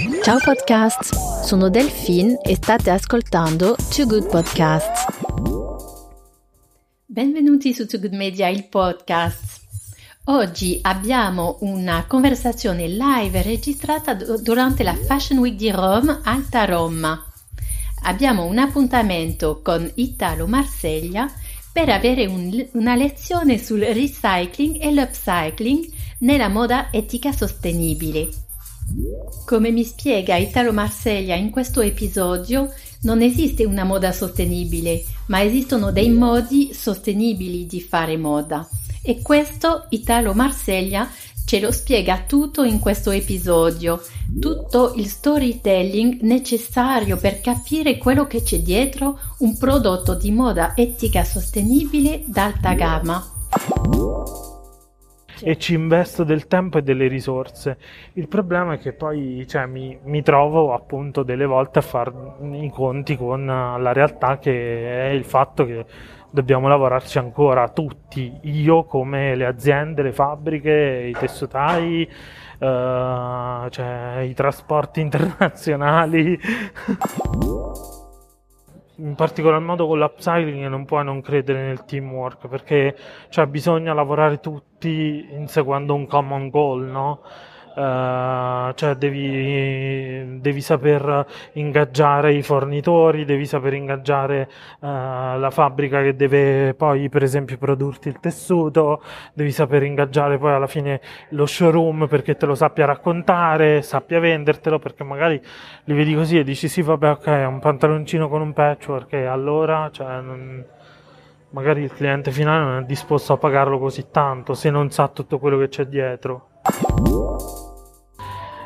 Ciao podcast, sono Delphine e state ascoltando Too Good Podcasts. Benvenuti su Too Good Media, il podcast. Oggi abbiamo una conversazione live registrata durante la Fashion Week di Rome, Alta Roma. Abbiamo un appuntamento con Italo Marseglia per avere un, una lezione sul recycling e l'upcycling nella moda etica sostenibile. Come mi spiega Italo Marseglia in questo episodio, non esiste una moda sostenibile, ma esistono dei modi sostenibili di fare moda. E questo Italo Marseglia ce lo spiega tutto in questo episodio, tutto il storytelling necessario per capire quello che c'è dietro un prodotto di moda etica sostenibile d'alta gamma e ci investo del tempo e delle risorse. Il problema è che poi cioè, mi, mi, trovo appunto delle volte a fare i conti con la realtà che è il fatto che dobbiamo lavorarci ancora tutti, io come le aziende, le fabbriche, i tessutai, uh, cioè, i trasporti internazionali. In particolar modo con l'upcycling non puoi non credere nel teamwork perché cioè, bisogna lavorare tutti inseguendo un common goal, no? Uh, cioè devi, devi, saper ingaggiare i fornitori, devi saper ingaggiare uh, la fabbrica che deve poi per esempio produrti il tessuto, devi saper ingaggiare poi alla fine lo showroom perché te lo sappia raccontare, sappia vendertelo perché magari li vedi così e dici sì vabbè ok un pantaloncino con un patchwork e allora cioè, non, magari il cliente finale non è disposto a pagarlo così tanto se non sa tutto quello che c'è dietro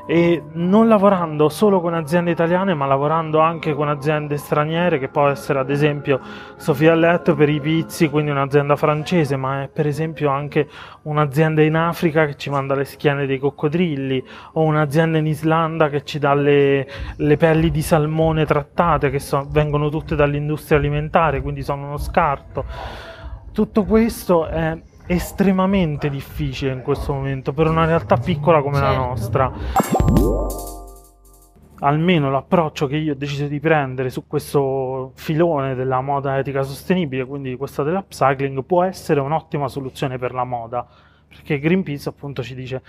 e non lavorando solo con aziende italiane ma lavorando anche con aziende straniere che può essere ad esempio Sofia Letto per i pizzi quindi un'azienda francese ma è per esempio anche un'azienda in Africa che ci manda le schiene dei coccodrilli o un'azienda in Islanda che ci dà le, le pelli di salmone trattate che so, vengono tutte dall'industria alimentare quindi sono uno scarto. Tutto questo è estremamente difficile in questo momento per una realtà piccola come certo. la nostra. Almeno l'approccio che io ho deciso di prendere su questo filone della moda etica sostenibile, quindi questa dell'upcycling, può essere un'ottima soluzione per la moda, perché Greenpeace appunto ci dice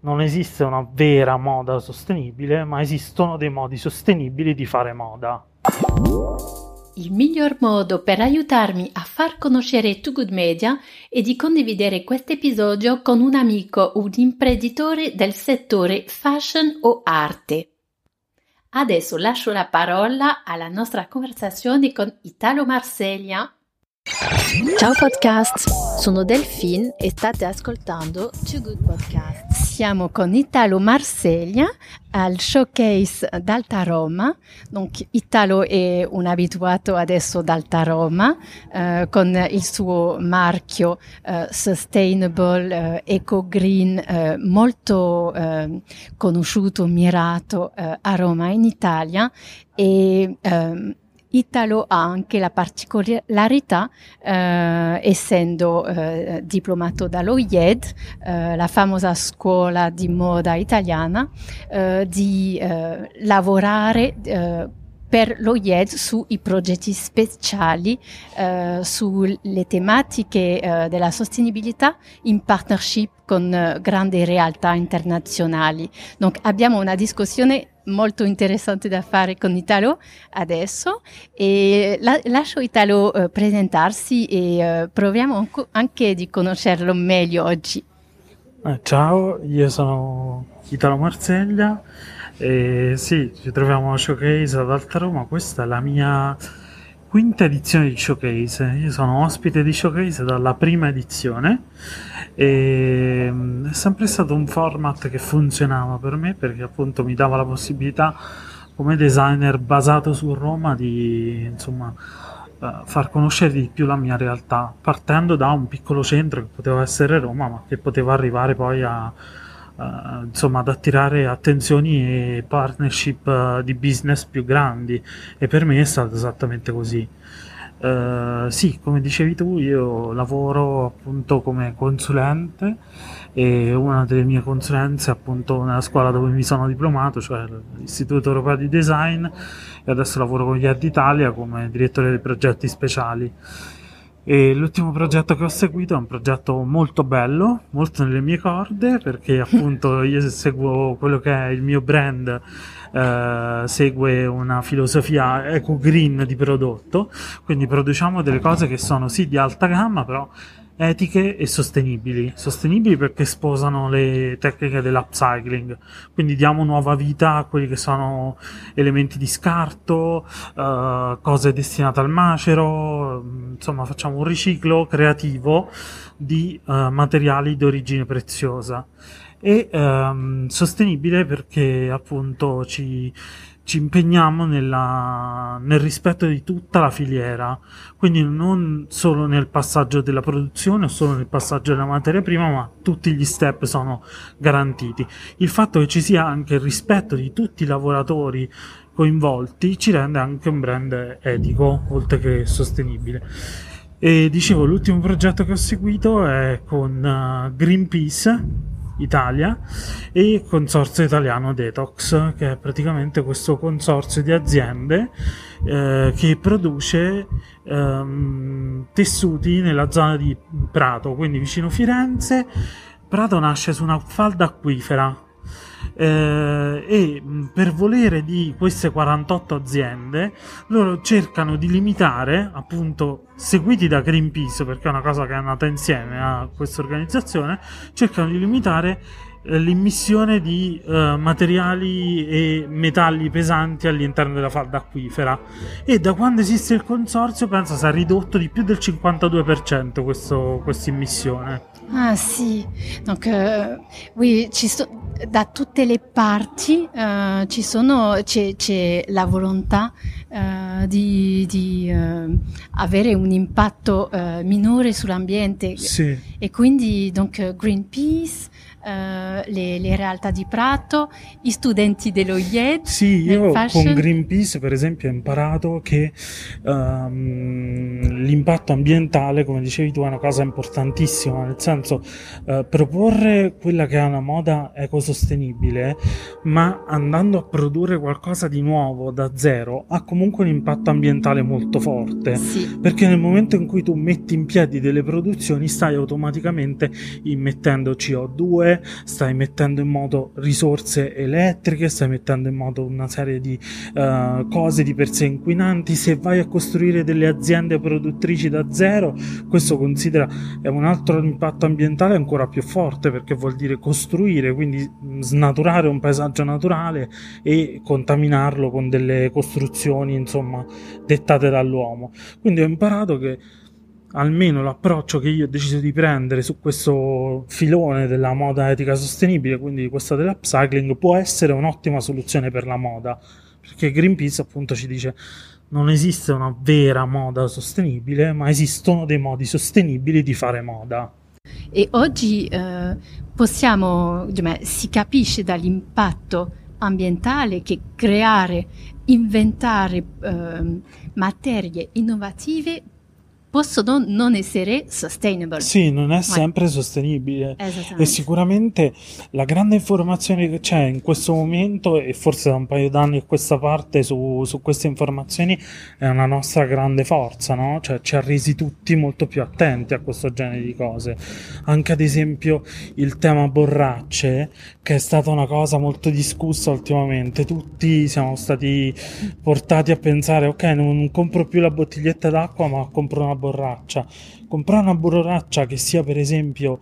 non esiste una vera moda sostenibile, ma esistono dei modi sostenibili di fare moda. Il miglior modo per aiutarmi a far conoscere Too Good Media è di condividere questo episodio con un amico o un imprenditore del settore fashion o arte. Adesso lascio la parola alla nostra conversazione con Italo Marseglia. Ciao podcast, sono Delphine e state ascoltando Too Good Podcast. Siamo con Italo Marseglia al showcase d'Alta Roma. Donc, Italo è un abituato adesso d'Alta Roma eh, con il suo marchio eh, Sustainable, eh, Eco Green, eh, molto eh, conosciuto, mirato eh, a Roma in Italia e ehm, Italo ha anche la particolarità, eh, essendo eh, diplomato dall'OIED, eh, la famosa scuola di moda italiana, eh, di eh, lavorare per l'OIED sui progetti speciali eh, sulle tematiche eh, della sostenibilità in partnership con eh, grandi realtà internazionali. Donc, abbiamo una discussione molto interessante da fare con Italo adesso e la, lascio Italo eh, presentarsi e eh, proviamo anche di conoscerlo meglio oggi. Eh, ciao, io sono Italo Marseglia e sì, ci troviamo a Showcase ad Alta Roma, questa è la mia quinta edizione di Showcase, io sono ospite di Showcase dalla prima edizione. E mm, è sempre stato un format che funzionava per me perché appunto mi dava la possibilità come designer basato su Roma di insomma eh, far conoscere di più la mia realtà partendo da un piccolo centro che poteva essere Roma ma che poteva arrivare poi a, Uh, insomma ad attirare attenzioni e partnership uh, di business più grandi e per me è stato esattamente così Uh, sì, come dicevi tu, io lavoro appunto come consulente e una delle mie consulenze appunto nella scuola dove mi sono diplomato, cioè l'Istituto Europeo di Design e adesso lavoro con gli Ed Italia come direttore dei progetti speciali. E l'ultimo progetto che ho seguito è un progetto molto bello, molto nelle mie corde, perché appunto io seguo quello che è il mio brand, eh, segue una filosofia eco-green di prodotto, quindi produciamo delle cose che sono sì di alta gamma, però etiche e sostenibili. Sostenibili perché sposano le tecniche dell'upcycling, quindi diamo nuova vita a quelli che sono elementi di scarto, uh, cose destinate al macero, insomma facciamo un riciclo creativo di uh, materiali di origine preziosa e um, sostenibile perché appunto ci ci impegniamo nella, nel rispetto di tutta la filiera, quindi non solo nel passaggio della produzione o solo nel passaggio della materia prima, ma tutti gli step sono garantiti. Il fatto che ci sia anche il rispetto di tutti i lavoratori coinvolti ci rende anche un brand etico, oltre che sostenibile. E dicevo, l'ultimo progetto che ho seguito è con uh, Greenpeace Italia e il consorzio italiano Detox, che è praticamente questo consorzio di aziende eh, che produce ehm, tessuti nella zona di Prato, quindi vicino Firenze. Prato nasce su una falda acquifera eh, e per volere di queste 48 aziende loro cercano di limitare appunto seguiti da Greenpeace perché è una cosa che è nata insieme a questa organizzazione cercano di limitare eh, l'immissione di uh, materiali e metalli pesanti all'interno della falda acquifera. E da quando esiste il consorzio penso sia ridotto di più del 52% questa immissione Ah sì, donc euh, oui, ci so, da tutte le parti uh, ci sono, c'è, c'è la volontà uh, di, di uh, avere un impatto minore sull'ambiente sì. e quindi donc Greenpeace Uh, le, le, realtà di Prato, i studenti dello IED. Sì, io con Greenpeace per esempio ho imparato che um, l'impatto ambientale, come dicevi tu, è una cosa importantissima, nel senso uh, proporre quella che è una moda ecosostenibile, ma andando a produrre qualcosa di nuovo da zero, ha comunque un impatto ambientale molto forte, sì. perché nel momento in cui tu metti in piedi delle produzioni stai automaticamente immettendo CO2, stai mettendo in moto risorse elettriche, stai mettendo in moto una serie di uh, cose di per sé inquinanti. Se vai a costruire delle aziende produttrici da zero, questo considera è un altro impatto ambientale ancora più forte perché vuol dire costruire, quindi snaturare un paesaggio naturale e contaminarlo con delle costruzioni, insomma, dettate dall'uomo. Quindi ho imparato che almeno l'approccio che io ho deciso di prendere su questo filone della moda etica sostenibile, quindi questa dell'upcycling, può essere un'ottima soluzione per la moda, perché Greenpeace appunto ci dice non esiste una vera moda sostenibile, ma esistono dei modi sostenibili di fare moda. E oggi eh, possiamo, cioè, si capisce dall'impatto ambientale che creare, inventare eh, materie innovative possono non essere sustainable. Sì, non è sempre ouais. sostenibile. E sicuramente la grande informazione che c'è in questo momento, e forse da un paio d'anni a questa parte su, su queste informazioni, è una nostra grande forza, no? Cioè ci ha resi tutti molto più attenti a questo genere di cose. Anche ad esempio il tema borracce, che è stata una cosa molto discussa ultimamente. Tutti siamo stati portati a pensare, ok, non compro più la bottiglietta d'acqua, ma compro una borraccia. Comprare una borraccia che sia per esempio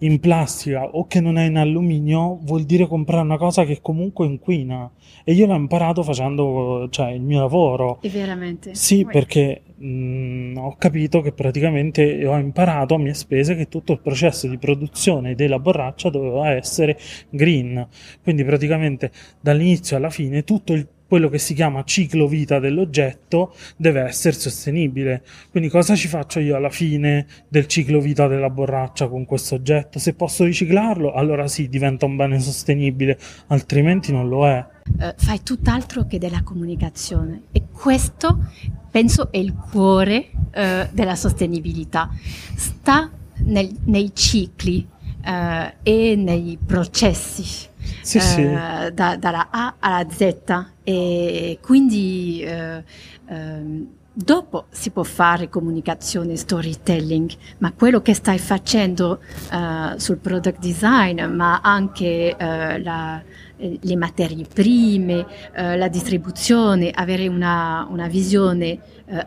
in plastica o che non è in alluminio vuol dire comprare una cosa che comunque inquina e io l'ho imparato facendo cioè, il mio lavoro e veramente sì Vai. perché mh, mm, ho capito che praticamente ho imparato a mie spese che tutto il processo di produzione della borraccia doveva essere green quindi praticamente dall'inizio alla fine tutto il quello che si chiama ciclo vita dell'oggetto deve essere sostenibile. Quindi cosa ci faccio io alla fine del ciclo vita della borraccia con questo oggetto? Se posso riciclarlo, allora sì, diventa un bene sostenibile, altrimenti non lo è. Uh, fai tutt'altro che della comunicazione e questo penso è il cuore uh, della sostenibilità. Sta nel, nei cicli eh, e nei processi. Sì, sì. eh, da- dalla A alla Z e quindi eh, ehm, dopo si può fare comunicazione storytelling, ma quello che stai facendo eh, sul product design, ma anche eh, la- le materie prime, eh, la distribuzione, avere una, una visione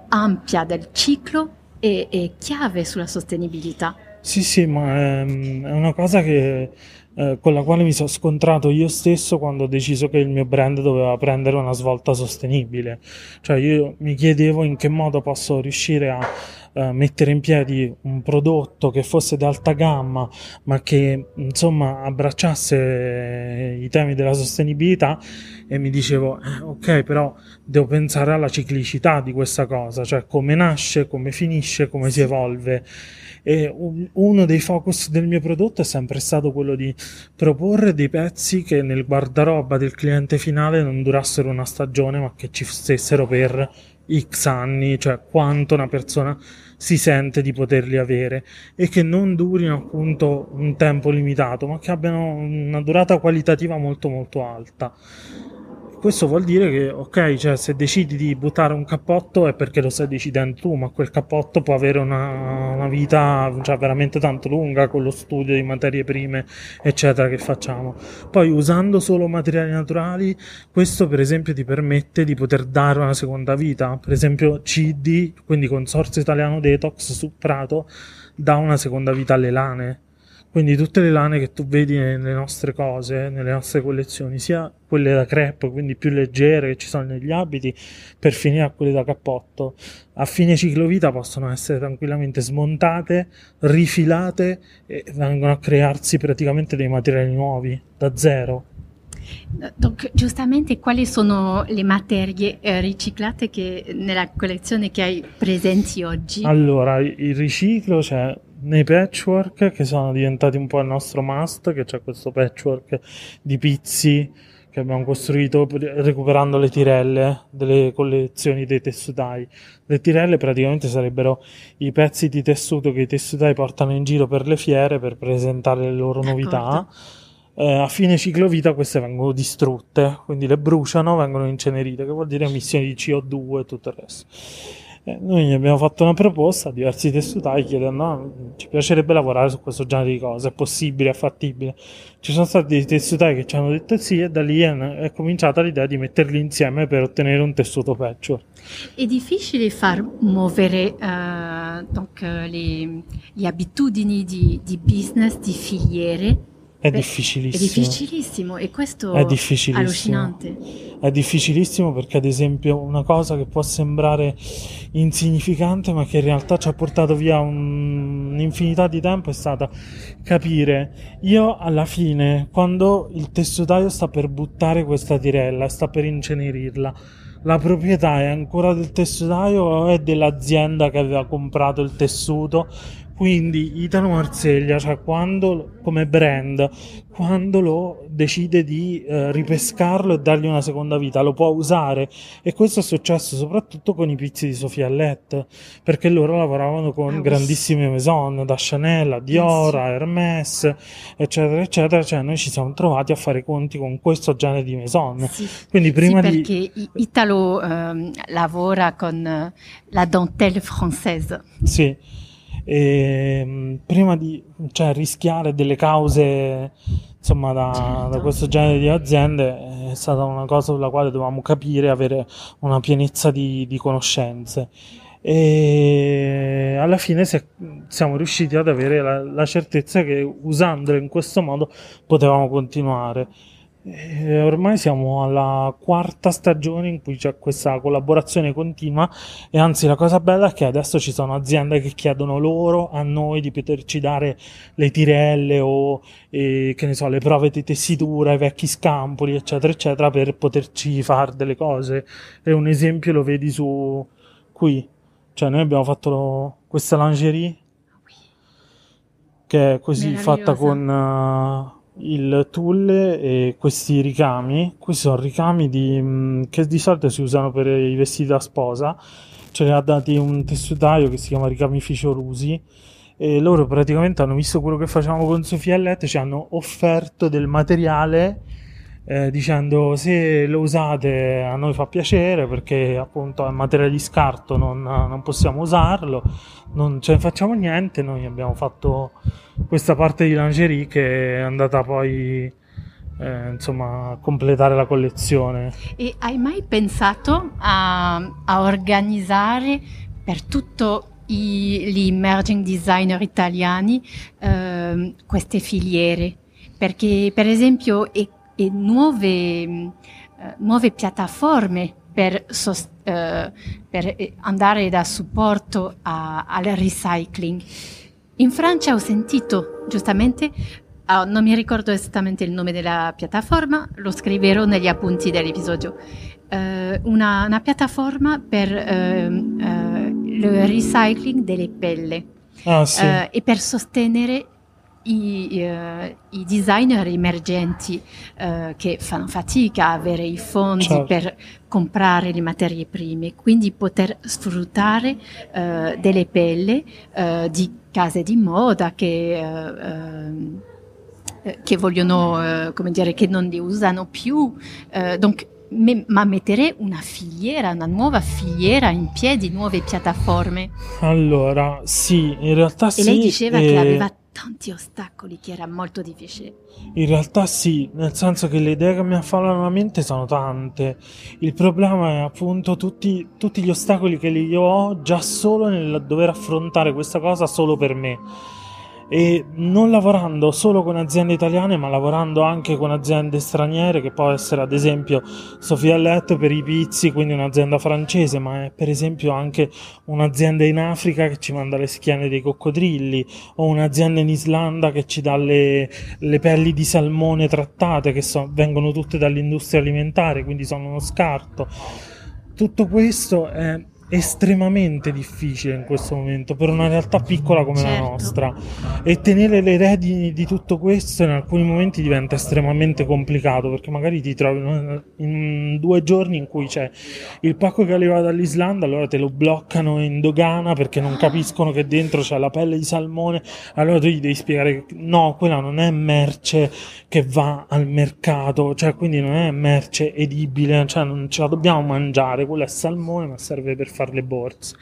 ampia del ciclo è chiave sulla sostenibilità. Sì, sì, ma ehm, è una cosa che, eh, con la quale mi sono scontrato io stesso quando ho deciso che il mio brand doveva prendere una svolta sostenibile. Cioè io mi chiedevo in che modo posso riuscire a eh, mettere in piedi un prodotto che fosse d'alta gamma, ma che insomma abbracciasse eh, i temi della sostenibilità e mi dicevo, eh, ok, però devo pensare alla ciclicità di questa cosa, cioè come nasce, come finisce, come si evolve. E un- uno dei focus del mio prodotto è sempre stato quello di proporre dei pezzi che nel guardaroba del cliente finale non durassero una stagione, ma che ci stessero per X anni, cioè quanto una persona si sente di poterli avere e che non durino appunto un tempo limitato, ma che abbiano una durata qualitativa molto molto alta. Questo vuol dire che, ok, cioè se decidi di buttare un cappotto è perché lo stai decidendo tu, ma quel cappotto può avere una, una vita cioè, veramente tanto lunga con lo studio di materie prime, eccetera, che facciamo. Poi usando solo materiali naturali, questo per esempio ti permette di poter dare una seconda vita. Per esempio CD, quindi Consorzio Italiano Detox su Prato, dà una seconda vita alle lane. Quindi tutte le lane che tu vedi nelle nostre cose, nelle nostre collezioni, sia quelle da crepe, quindi più leggere che ci sono negli abiti, per finire a quelle da cappotto, a fine ciclo vita possono essere tranquillamente smontate, rifilate e vengono a crearsi praticamente dei materiali nuovi, da zero. Donc, giustamente, quali sono le materie eh, riciclate che nella collezione che hai presenti oggi? Allora, il riciclo c'è nei patchwork che sono diventati un po' il nostro must, che c'è questo patchwork di pizzi che abbiamo costruito recuperando le tirelle delle collezioni dei tessutai. Le tirelle praticamente sarebbero i pezzi di tessuto che i tessutai portano in giro per le fiere per presentare le loro novità. Eh, a fine ciclo vita queste vengono distrutte, quindi le bruciano, vengono incenerite, che vuol dire emissioni di CO2 e tutto il resto. Eh, noi gli abbiamo fatto una proposta a diversi tessutai chiedendo no, ci piacerebbe lavorare su questo genere di cose, è possibile, è fattibile. Ci sono stati dei tessutai che ci hanno detto sì e da lì è, è cominciata l'idea di metterli insieme per ottenere un tessuto patchwork. È difficile far muovere eh, donc, le, le abitudini di, di business, di filiere. È Beh, difficilissimo. È difficilissimo e questo È difficilissimo. allucinante. È difficilissimo perché, ad esempio, una cosa che può sembrare insignificante, ma che in realtà ci ha portato via un- un'infinità di tempo, è stata capire. Io alla fine, quando il tessutaio sta per buttare questa tirella, sta per incenerirla, la proprietà è ancora del tessutaio o è dell'azienda che aveva comprato il tessuto? Quindi Italo Marseglia, cioè quando come brand, quando lo decide di eh, ripescarlo e dargli una seconda vita, lo può usare. E questo è successo soprattutto con i pizzi di Sofia Let, perché loro lavoravano con Ah, grandissime maison, da Chanel a Dior, a Hermès, eccetera, eccetera. Cioè noi ci siamo trovati a fare i conti con questo genere di maison. Sì. Quindi prima sì, di... perché I- Italo ehm, lavora con eh, la dentelle française. Sì, e, mh, prima di cioè, rischiare delle cause insomma da, Certo. da questo genere di aziende è stata una cosa sulla quale dovevamo capire, avere una pienezza di, di conoscenze. E alla fine è- siamo riusciti ad avere la, la certezza che usandole in questo modo potevamo continuare. E ormai siamo alla quarta stagione in cui c'è questa collaborazione continua e anzi la cosa bella è che adesso ci sono aziende che chiedono loro a noi di poterci dare le tirelle o eh, che ne so, le prove di tessitura, i vecchi scampoli, eccetera, eccetera, per poterci fare delle cose. E un esempio lo vedi su qui. Cioè, noi abbiamo fatto lo- questa lingerie che è così fatta con eh, il tulle e questi ricami. Questi sono ricami di, mh, che di solito si usano per i vestiti da sposa. Ce li ha dati un tessutaio che si chiama Ricamificio Rusi e loro praticamente hanno visto quello che facciamo con Sofia Let, ci hanno offerto del materiale eh, dicendo se lo usate a noi fa piacere perché appunto è materiale di scarto, non, non possiamo usarlo, non ce ne facciamo niente, noi abbiamo fatto questa parte di lingerie che è andata poi eh, insomma, completare la collezione. E hai mai pensato a, a organizzare per tutto gli emerging designer italiani eh, queste filiere? Perché per esempio e, e nuove, eh, nuove piattaforme per, eh, per, andare da supporto a, al recycling. In Francia ho sentito giustamente Oh, non mi ricordo esattamente il nome della piattaforma, lo scriverò negli appunti dell'episodio. Uh, una, una, piattaforma per uh, uh, il recycling delle pelle ah, sì. e per sostenere i, i designer emergenti che fanno fatica a avere i fondi certo. per comprare le materie prime, quindi poter sfruttare delle pelle di case di moda che eh, che vogliono, eh, come dire, che non li usano più. Eh, donc, me, ma mettere una filiera, una nuova filiera in piedi, nuove piattaforme. Allora, sì, in realtà e sì. E lei diceva che aveva tanti ostacoli, che era molto difficile. In realtà sì, nel senso che le idee che mi affallano la mente sono tante. Il problema è appunto tutti, tutti gli ostacoli che io ho già solo nel dover affrontare questa cosa solo per me e non lavorando solo con aziende italiane ma lavorando anche con aziende straniere che può essere ad esempio Sofia Let per i pizzi quindi un'azienda francese ma è per esempio anche un'azienda in Africa che ci manda le schiene dei coccodrilli o un'azienda in Islanda che ci dà le, le pelli di salmone trattate che so, vengono tutte dall'industria alimentare quindi sono uno scarto. Tutto questo è estremamente difficile in questo momento per una realtà piccola come certo. la nostra e tenere le redini di tutto questo in alcuni momenti diventa estremamente complicato perché magari ti trovi in due giorni in cui c'è il pacco che arriva dall'Islanda allora te lo bloccano in dogana perché non capiscono che dentro c'è la pelle di salmone allora tu gli devi spiegare che no quella non è merce che va al mercato cioè quindi non è merce edibile cioè non ce la dobbiamo mangiare quella è salmone ma serve per fare fare le borse.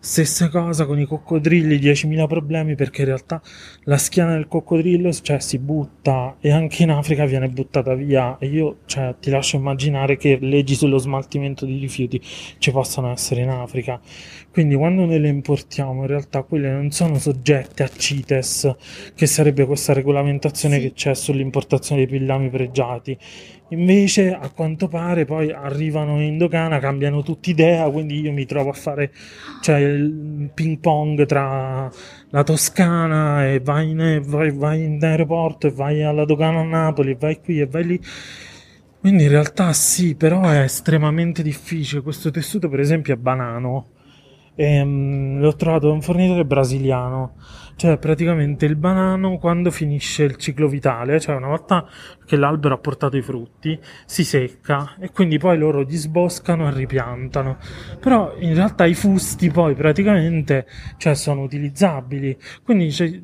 Stessa cosa con i coccodrilli, 10.000 problemi perché in realtà la schiena del coccodrillo cioè, si butta e anche in Africa viene buttata via e io cioè, ti lascio immaginare che leggi sullo smaltimento di rifiuti ci possano essere in Africa. Quindi quando noi le importiamo in realtà quelle non sono soggette a CITES, che sarebbe questa regolamentazione sì. che c'è sull'importazione dei pillami pregiati Invece, a quanto pare, poi arrivano in dogana, cambiano tutti idea, quindi io mi trovo a fare cioè, il ping pong tra la Toscana e vai in, vai, vai in aeroporto e vai alla dogana a Napoli e vai qui e vai lì. Quindi in realtà sì, però è estremamente difficile. Questo tessuto, per esempio, è banano. E, um, l'ho trovato da un fornitore brasiliano cioè praticamente il banano quando finisce il ciclo vitale, cioè una volta che l'albero ha portato i frutti, si secca e quindi poi loro disboscano e ripiantano. Però in realtà i fusti poi praticamente cioè, sono utilizzabili, quindi c'è,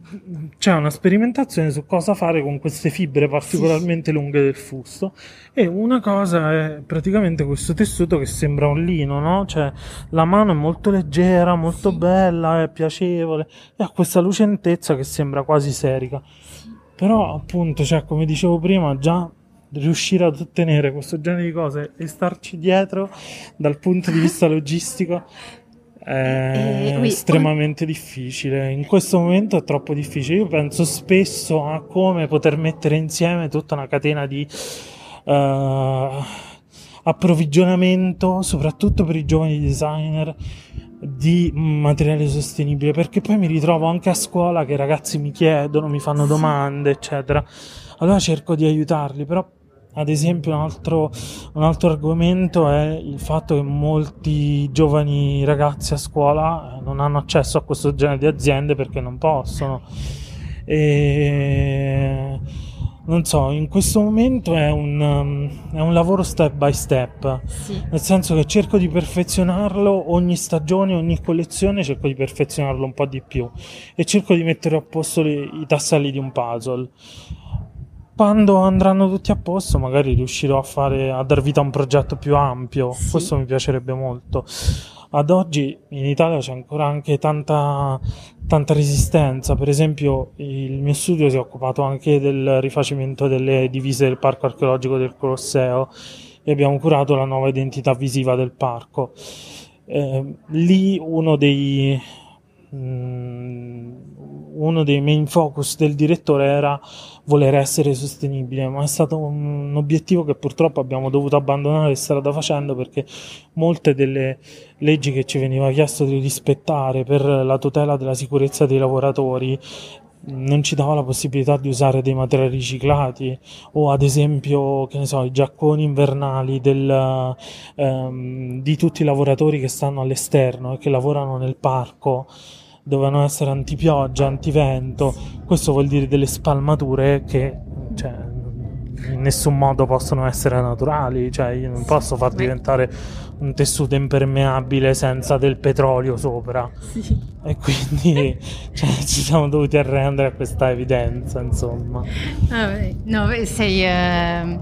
c'è, una sperimentazione su cosa fare con queste fibre particolarmente lunghe del fusto e una cosa è praticamente questo tessuto che sembra un lino, no? Cioè la mano è molto leggera, molto bella, è piacevole e ha questa lucentezza che sembra quasi serica. Però appunto, cioè, come dicevo prima, già riuscire ad ottenere questo genere di cose e starci dietro dal punto di vista logistico è eh, estremamente difficile. In questo momento è troppo difficile. Io penso spesso a come poter mettere insieme tutta una catena di uh, approvvigionamento, soprattutto per i giovani designer di materiale sostenibile perché poi mi ritrovo anche a scuola che i ragazzi mi chiedono, mi fanno domande, eccetera. Allora cerco di aiutarli, però ad esempio un altro, un altro argomento è il fatto che molti giovani ragazzi a scuola eh, non hanno accesso a questo genere di aziende perché non possono. E non so, in questo momento è un, um, è un lavoro step by step, Sì. nel senso che cerco di perfezionarlo ogni stagione, ogni collezione cerco di perfezionarlo un po' di più e cerco di mettere a posto le- i tasselli di un puzzle. Quando andranno tutti a posto, magari riuscirò a fare a dar vita a un progetto più ampio. Sì. Questo mi piacerebbe molto. Ad oggi in Italia c'è ancora anche tanta, tanta resistenza. Per esempio, il mio studio si è occupato anche del rifacimento delle divise del parco archeologico del Colosseo e abbiamo curato la nuova identità visiva del parco. Eh, lì uno dei, mm, uno dei main focus del direttore era voler essere sostenibile, ma è stato un obiettivo che purtroppo abbiamo dovuto abbandonare strada facendo perché molte delle leggi che ci veniva chiesto di rispettare per la tutela della sicurezza dei lavoratori non ci dava la possibilità di usare dei materiali riciclati o ad esempio che ne so i giacconi invernali del, ehm, di tutti i lavoratori che stanno all'esterno e che lavorano nel parco dovevano essere antipioggia, antivento. Questo vuol dire delle spalmature che cioè, in nessun modo possono essere naturali cioè io non posso far diventare un tessuto impermeabile senza del petrolio sopra. Sì. e quindi cioè, ci siamo dovuti arrendere a questa evidenza, insomma. No, sei, eh,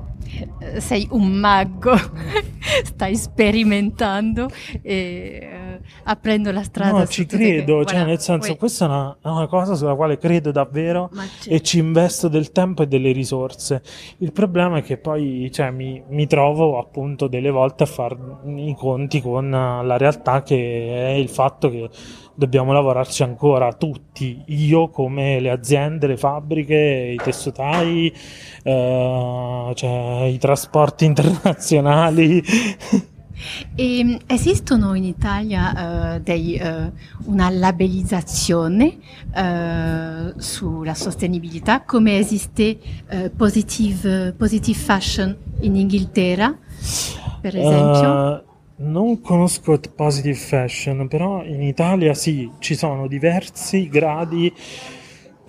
sei un mago, stai sperimentando. E aprendo la strada. No, ci tutte che- credo, cioè voilà, nel senso, poi- questa è una, è una cosa sulla quale credo davvero e ci investo del tempo e delle risorse. Il problema è che poi cioè, mi, mi trovo appunto delle volte a fare i conti con la realtà che è il fatto che dobbiamo lavorarci ancora tutti, io come le aziende, le fabbriche, i tessutai, eh, cioè, i trasporti internazionali. E, mm, esistono in Italia eh, dei, eh, una labellizzazione eh, sulla sostenibilità come esiste positive, positive Fashion in Inghilterra, per esempio? Non conosco Positive Fashion, però in Italia sì, ci sono diversi gradi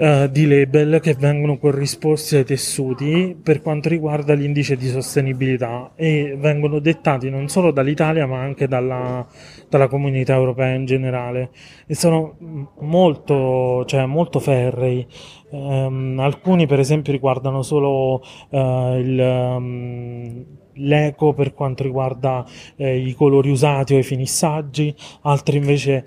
eh, di label che vengono corrisposti ai tessuti per quanto riguarda l'indice di sostenibilità e vengono dettati non solo dall'Italia ma anche dalla, dalla comunità europea in generale e sono molto, cioè, molto ferrei. Ehm, alcuni per esempio riguardano solo eh, il, ehm, l'eco per quanto riguarda eh, i colori usati o i finissaggi, altri invece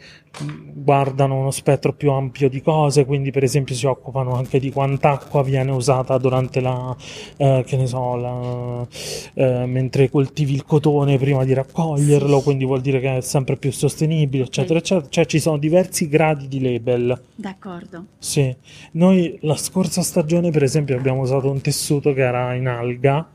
guardano uno spettro più ampio di cose, quindi per esempio si occupano anche di quant'acqua viene usata durante la, eh, che ne so, la, eh, mentre coltivi il cotone prima di raccoglierlo, quindi vuol dire che è sempre più sostenibile, eccetera, eccetera. Cioè ci sono diversi gradi di label. D'accordo. Sì, noi la scorsa stagione, per esempio, abbiamo usato un tessuto che era in alga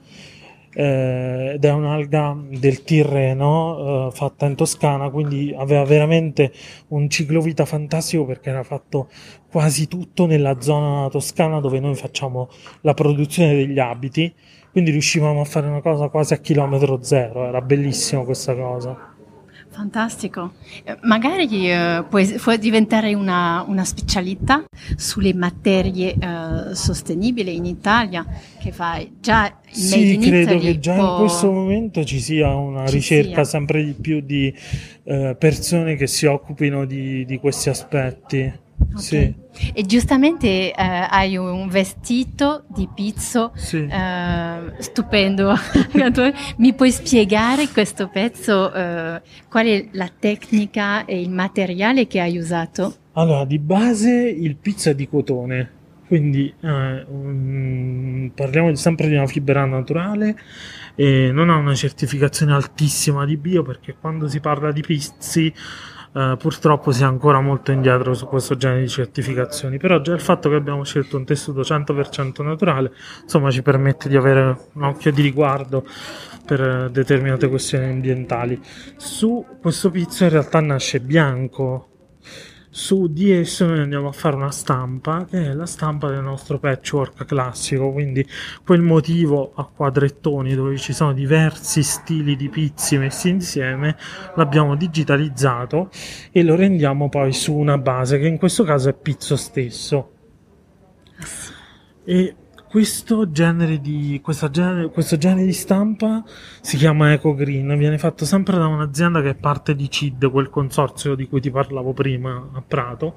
ed è un'alga del Tirreno eh, fatta in Toscana, quindi aveva veramente un ciclo vita fantastico perché era fatto quasi tutto nella zona toscana dove noi facciamo la produzione degli abiti, quindi riuscivamo a fare una cosa quasi a chilometro zero, era bellissimo questa cosa. Fantastico. Eh, Magari eh, può, può diventare una, una specialità sulle materie eh, sostenibili in Italia che fai già Sì, in credo Italy che già in può- questo momento ci sia una Ci ricerca sia. sempre di più di eh, persone che si occupino di, di questi aspetti. Sì, E giustamente eh, hai un vestito di pizzo sì. eh, stupendo. Mi puoi spiegare questo pezzo? eh, qual è la tecnica e il materiale che hai usato? Allora, di base il pizzo è di cotone, quindi mm, parliamo sempre di una fibra naturale e non ha una certificazione altissima di bio perché quando si parla di pizzi eh, purtroppo si è ancora molto indietro su questo genere di certificazioni, però già il fatto che abbiamo scelto un tessuto 100% naturale, insomma, ci permette di avere un occhio di riguardo per determinate questioni ambientali. Su questo pizzo in realtà nasce bianco. Su di esso noi andiamo a fare una stampa che è la stampa del nostro patchwork classico, quindi quel motivo a quadrettoni dove ci sono diversi stili di pizzi messi insieme, l'abbiamo digitalizzato e lo rendiamo poi su una base che in questo caso è pizzo stesso. E questo genere di, genere, questo genere di stampa si chiama Eco Green, viene fatto sempre da un'azienda che è parte di CID, quel consorzio di cui ti parlavo prima a Prato,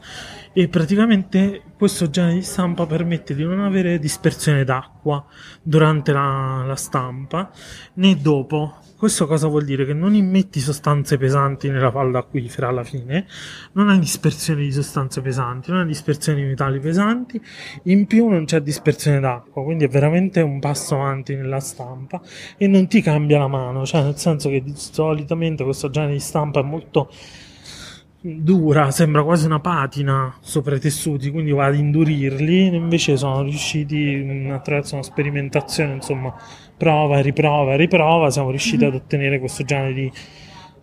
e praticamente questo genere di stampa permette di non avere dispersione d'acqua durante la, la stampa né dopo questo cosa vuol dire? Che non immetti sostanze pesanti nella falda acquifera alla fine, non hai dispersione di sostanze pesanti, non hai dispersione di metalli pesanti, in più non c'è dispersione d'acqua, quindi è veramente un passo avanti nella stampa e non ti cambia la mano, cioè nel senso che solitamente questo genere di stampa è molto dura, sembra quasi una patina sopra i tessuti, quindi va ad indurirli, invece sono riusciti attraverso una sperimentazione, insomma, prova e riprova e riprova, siamo riusciti mm-hmm. ad ottenere questo genere di,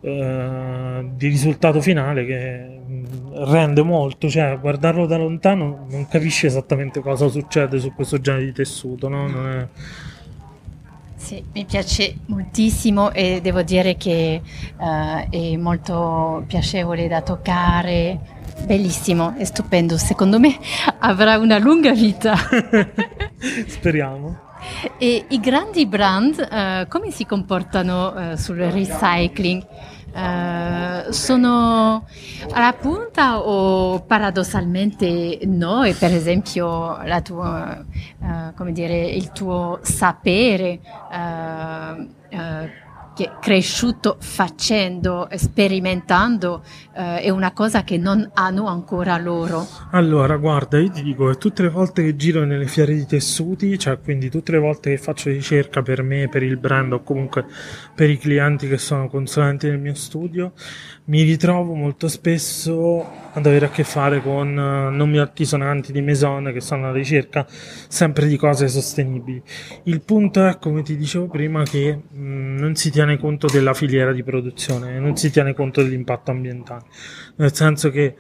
uh, di risultato finale che mm, rende molto, cioè guardarlo da lontano non capisci esattamente cosa succede su questo genere di tessuto, no? È sì, mi piace moltissimo e devo dire che uh, è molto piacevole da toccare, bellissimo, è stupendo, secondo me avrà una lunga vita. Speriamo. E i grandi brand uh, come si comportano uh, sul recycling? Uh, sono alla punta o paradossalmente no? E per esempio tua, uh, dire, il tuo sapere uh, che cresciuto facendo, sperimentando, eh, è una cosa che non hanno ancora loro. Allora, guarda, io ti dico tutte le volte che giro nelle fiere di tessuti, cioè quindi tutte le volte che faccio ricerca per me, per il brand o comunque per i clienti che sono consulenti nel mio studio, mi ritrovo molto spesso ad avere a che fare con uh, nomi artigiananti di Maison che sono alla ricerca sempre di cose sostenibili. Il punto è, come ti dicevo prima, che mm, non si tiene conto della filiera di produzione, non si tiene conto dell'impatto ambientale, nel senso che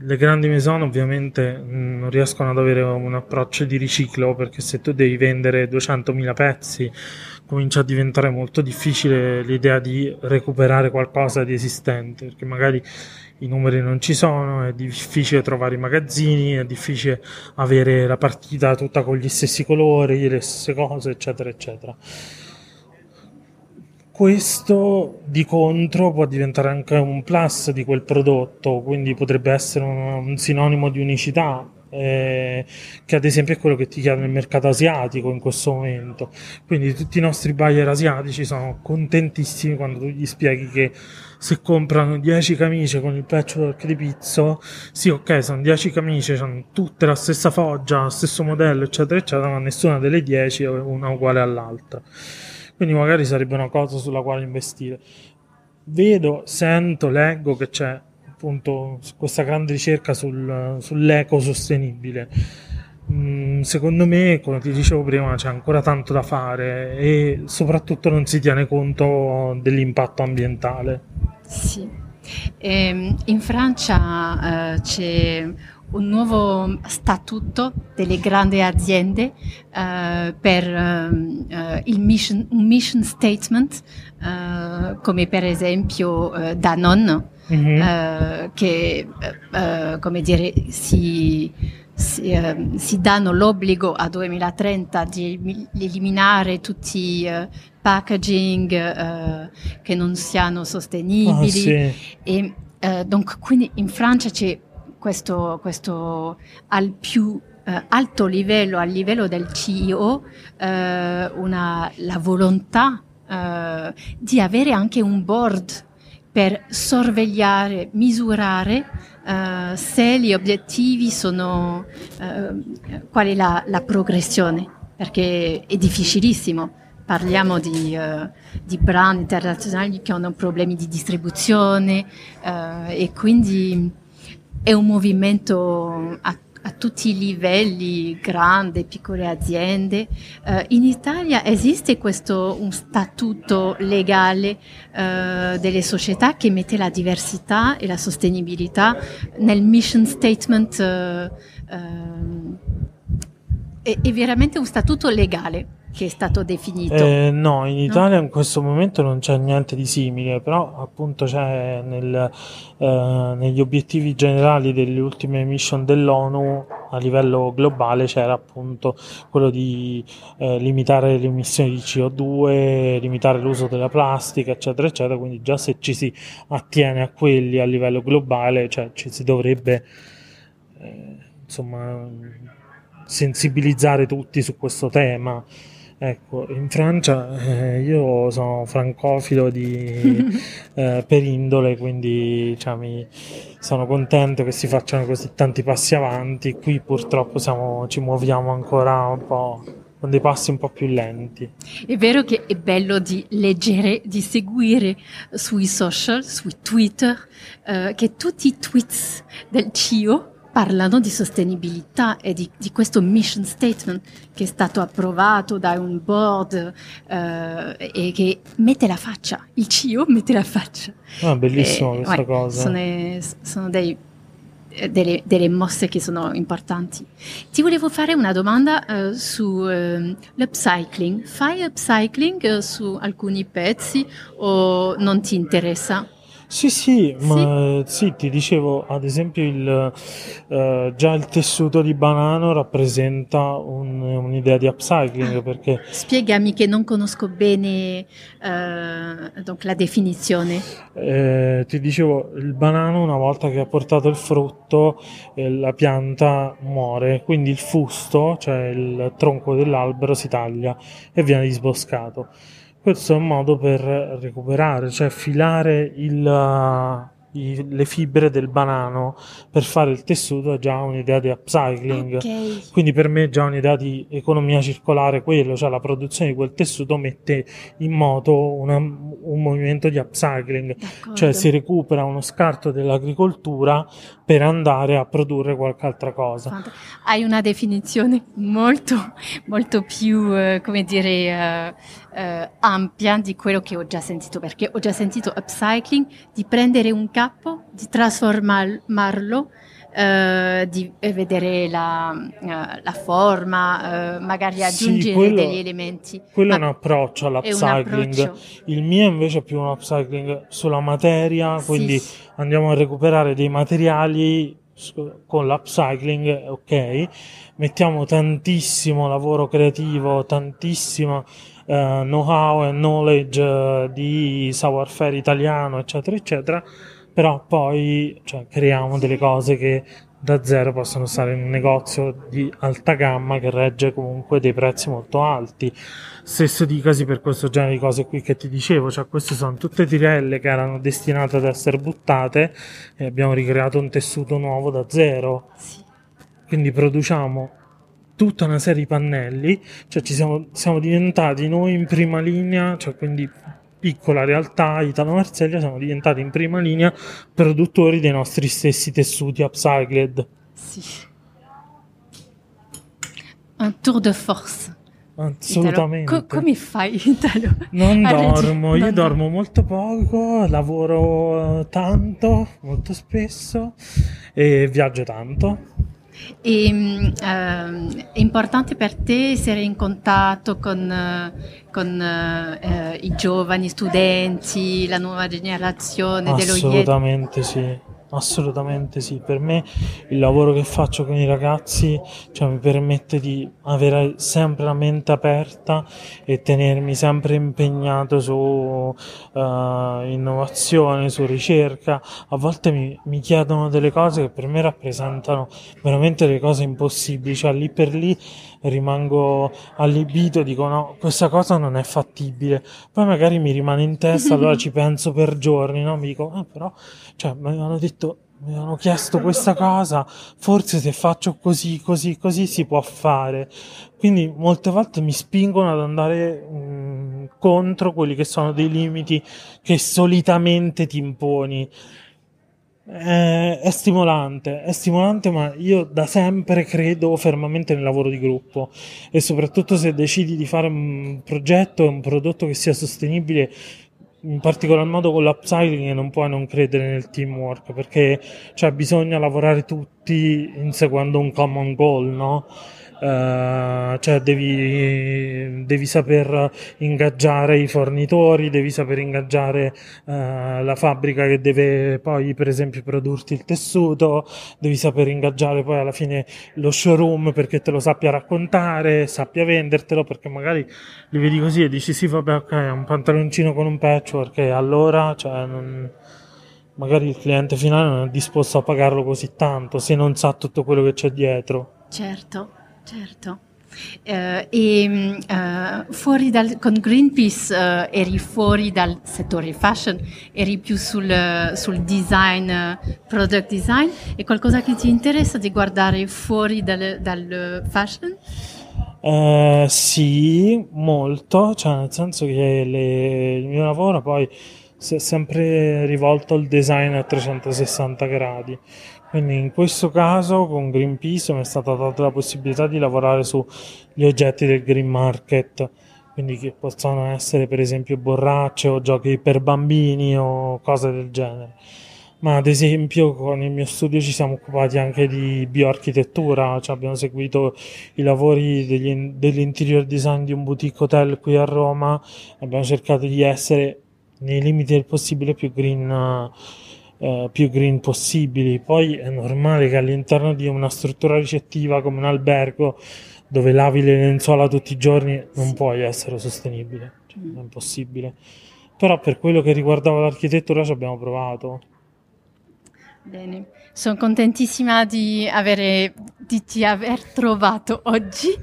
le grandi maison ovviamente mm, non riescono ad avere un approccio di riciclo perché se tu devi vendere 200.000 pezzi comincia a diventare molto difficile l'idea di recuperare qualcosa di esistente, perché magari i numeri non ci sono, è difficile trovare i magazzini, è difficile avere la partita tutta con gli stessi colori, le stesse cose, eccetera, eccetera. Questo di contro può diventare anche un plus di quel prodotto, quindi potrebbe essere un, un sinonimo di unicità, eh, che ad esempio è quello che ti chiede il mercato asiatico in questo momento. Quindi tutti i nostri buyer asiatici sono contentissimi quando tu gli spieghi che se comprano 10 camicie con il patchwork di pizzo, sì ok sono 10 camicie, hanno tutte la stessa foggia, lo stesso modello eccetera eccetera, ma nessuna delle 10 è una uguale all'altra. Quindi magari sarebbe una cosa sulla quale investire. Vedo, sento, leggo che c'è appunto questa grande ricerca sul, sull'eco sostenibile. Mm, secondo me, come ti dicevo prima, c'è ancora tanto da fare e soprattutto non si tiene conto dell'impatto ambientale. Sì. Eh, in Francia eh, c'è un nuovo statuto delle grandi aziende uh, per uh, il mission, un mission statement, uh, come per esempio Danone, mm-hmm. che come dire, si, si, si, danno l'obbligo a 2030 di eliminare tutti i packaging che non siano sostenibili. Oh, sì. e, donc, quindi in Francia c'è questo, questo al più eh, alto livello, al livello del CEO, eh, una, la volontà eh, di avere anche un board per sorvegliare, misurare eh, se gli obiettivi sono, eh, qual è la, la progressione, perché è difficilissimo. Parliamo di, uh, di, brand internazionali che hanno problemi di distribuzione e quindi è un movimento a, a tutti i livelli, grandi, piccole aziende. Uh, in Italia esiste questo un statuto legale uh, delle società che mette la diversità e la sostenibilità nel mission statement uh, è, è veramente un statuto legale che è stato definito. Eh, no, in Italia no? in questo momento non c'è niente di simile, però appunto c'è nel, eh, negli obiettivi generali delle ultime mission dell'ONU a livello globale c'era appunto quello di eh, limitare le emissioni di CO2, limitare l'uso della plastica, eccetera, eccetera, quindi già se ci si attiene a quelli a livello globale, cioè ci si dovrebbe eh, insomma sensibilizzare tutti su questo tema. Ecco, in Francia eh, io sono francofilo di, eh, per indole, quindi cioè, mi, sono contento che si facciano così tanti passi avanti. Qui purtroppo siamo, ci muoviamo ancora un po' con dei passi un po' più lenti. È vero che è bello di leggere, di seguire sui social, sui Twitter, eh, che tutti i tweets del CIO parlano di sostenibilità e di, di, questo mission statement che è stato approvato da un board eh, e che mette la faccia, il CIO mette la faccia. Ah, bellissimo e, questa ouais, cosa. Sono, sono dei, delle, delle, mosse che sono importanti. Ti volevo fare una domanda uh, su uh, l'upcycling. Fai upcycling uh, su alcuni pezzi o non ti interessa? Sì, sì, ma sì, ti dicevo, ad esempio, il, eh, già il tessuto di banano rappresenta un- un'idea di upcycling perché Spiegami che non conosco bene eh, la definizione. eh, ti dicevo, il banano una volta che ha portato il frutto, eh, la pianta muore, quindi il fusto, cioè il tronco dell'albero, si taglia e viene disboscato. Questo è un modo per recuperare, cioè filare il, i, le fibre del banano per fare il tessuto è già un'idea di upcycling. Okay. Quindi per me è già un'idea di economia circolare quello, cioè la produzione di quel tessuto mette in moto una, un movimento di upcycling, D'accordo. cioè si recupera uno scarto dell'agricoltura per andare a produrre qualche altra cosa. Hai una definizione molto, molto più, eh, come dire, uh, uh, ampia di quello che ho già sentito, perché ho già sentito upcycling, di prendere un capo, di trasformarlo, uh, di vedere la, la forma, magari aggiungere sì, quello, degli elementi. Quello Ma è un approccio all'upcycling. Il mio invece è più un upcycling sulla materia, quindi sì. andiamo a recuperare dei materiali con l'upcycling, ok, mettiamo tantissimo lavoro creativo, tantissimo uh, know-how e knowledge uh, di savoir-faire italiano, eccetera, eccetera, però poi cioè, creiamo delle cose che da zero possono stare in un negozio di alta gamma che regge comunque dei prezzi molto alti. Stesso dicasi per questo genere di cose qui che ti dicevo, cioè queste sono tutte tirelle che erano destinate ad essere buttate e abbiamo ricreato un tessuto nuovo da zero. Quindi produciamo tutta una serie di pannelli, cioè ci siamo, siamo diventati noi in prima linea, cioè quindi piccola realtà Italo Marsiglia siamo diventati in prima linea produttori dei nostri stessi tessuti upcycled. Sì. Un tour de force. Assolutamente. Co- come fai Italo? Non dormo, io non dormo molto poco, lavoro tanto, molto spesso e viaggio tanto. E, ehm, è importante per te essere in contatto con, con eh, i giovani studenti, la nuova generazione dello Assolutamente sì. Assolutamente sì, per me il lavoro che faccio con i ragazzi cioè, mi permette di avere sempre la mente aperta e tenermi sempre impegnato su uh, innovazione, su ricerca. A volte mi, mi, chiedono delle cose che per me rappresentano veramente delle cose impossibili, cioè lì per lì rimango allibito, dico no, questa cosa non è fattibile. Poi magari mi rimane in testa, allora ci penso per giorni, no? Mi dico, ah, però, cioè, mi hanno detto mi hanno chiesto questa cosa, forse se faccio così, così, così si può fare. Quindi molte volte mi spingono ad andare mh, mm, contro quelli che sono dei limiti che solitamente ti imponi. È, è, stimolante, è stimolante, ma io da sempre credo fermamente nel lavoro di gruppo e soprattutto se decidi di fare un progetto un prodotto che sia sostenibile in particolar modo con l'upcycling non puoi non credere nel teamwork perché cioè, bisogna lavorare tutti inseguendo un common goal, no? Uh, cioè devi, devi, saper ingaggiare i fornitori, devi saper ingaggiare uh, la fabbrica che deve poi per esempio produrti il tessuto, devi saper ingaggiare poi alla fine lo showroom perché te lo sappia raccontare, sappia vendertelo perché magari li vedi così e dici sì vabbè ok è un pantaloncino con un patchwork e allora cioè non magari il cliente finale non è disposto a pagarlo così tanto se non sa tutto quello che c'è dietro. Certo, certo. Uh, e uh, fuori dal, con Greenpeace uh, eri fuori dal settore fashion, eri più sul, sul design, product design, è qualcosa che ti interessa di guardare fuori dal, dal fashion? sì, molto, cioè nel senso che le, il mio lavoro poi si è sempre rivolto al design a 360 gradi. Quindi in questo caso con Greenpeace mi è stata data la possibilità di lavorare sugli oggetti del green market, quindi che possono essere per esempio borracce o giochi per bambini o cose del genere. Ma ad esempio con il mio studio ci siamo occupati anche di bioarchitettura, cioè abbiamo seguito i lavori degli, dell'interior design di un boutique hotel qui a Roma, abbiamo cercato di essere nei limiti del possibile più green, uh, più green possibili. Poi è normale che all'interno di una struttura ricettiva come un albergo dove lavi le lenzuola tutti i giorni non puoi essere sostenibile, cioè, è impossibile. Però per quello che riguardava l'architettura ci abbiamo provato. Bene, sono contentissima di, avere, di ti aver trovato oggi.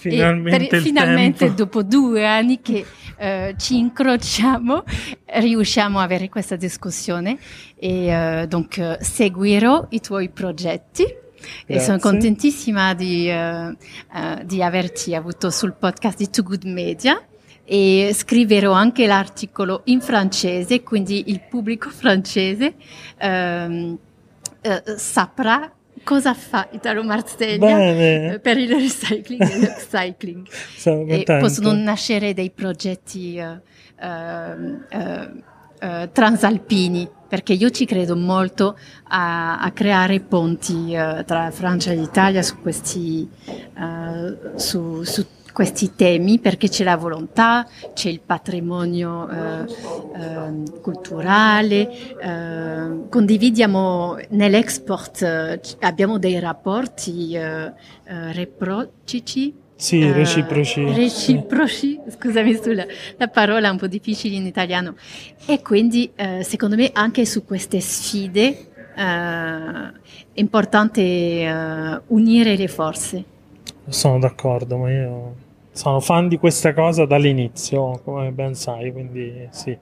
Finalmente, per, finalmente dopo due anni che eh, ci incrociamo, riusciamo a avere questa discussione e eh, donc seguirò i tuoi progetti. Grazie. E sono contentissima di, uh, uh, di, averti avuto sul podcast di Too Good Media e scriverò anche l'articolo in francese, quindi il pubblico francese um, uh, saprà cosa fa Italo Marseglia Bene. per il recycling e l'upcycling. e possono nascere dei progetti uh, uh, transalpini, perché io ci credo molto a, a creare ponti tra Francia e l'Italia su questi, su, su questi temi perché c'è la volontà, c'è il patrimonio eh, eh, culturale, eh, condividiamo nell'export, eh, abbiamo dei rapporti eh, eh, reciproci. Sì, reciproci. Reciproci, sì. scusami sulla la parola è un po' difficile in italiano. E quindi secondo me anche su queste sfide è importante unire le forze. Sono d'accordo, ma io sono fan di questa cosa dall'inizio, come ben sai, quindi sì.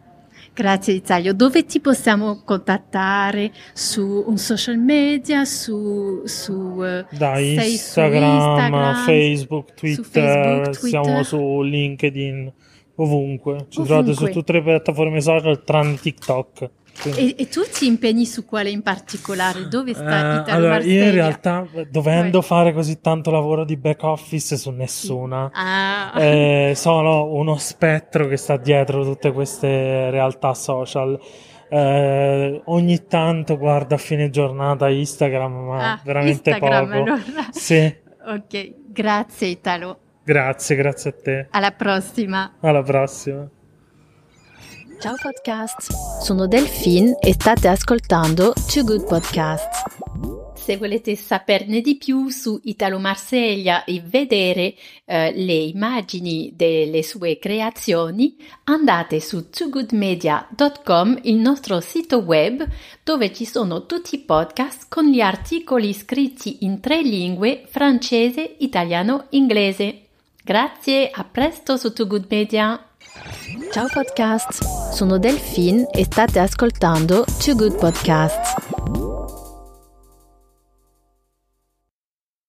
Grazie Italia. Dove ti possiamo contattare? Su un social media? Su, su, uh, da Instagram, Instagram, Facebook, Twitter, Facebook, Twitter, siamo su LinkedIn, ovunque. Ci ovunque. trovate su tutte le piattaforme social tranne TikTok. E, e, tu ti impegni su quale in particolare? Dove sta Italo allora, Io in realtà, dovendo Poi. fare così tanto lavoro di back office su nessuna, sì. ah. eh, sono uno spettro che sta dietro tutte queste realtà social. Eh, ogni tanto guardo a fine giornata Instagram, ma ah, veramente Instagram, poco. Allora. Sì. ok, grazie Italo. Grazie, grazie a te. Alla prossima. Alla prossima. Ciao podcast, sono Delphine e state ascoltando Two Good Podcast. Se volete saperne di più su Italo Marseglia e vedere eh, le immagini delle sue creazioni, andate su toogoodmedia.com, il nostro sito web, dove ci sono tutti i podcast con gli articoli scritti in tre lingue, francese, italiano, inglese. Grazie, a presto su Too Good Media. Ciao podcast, sono Delphine e state ascoltando Two Good Podcasts.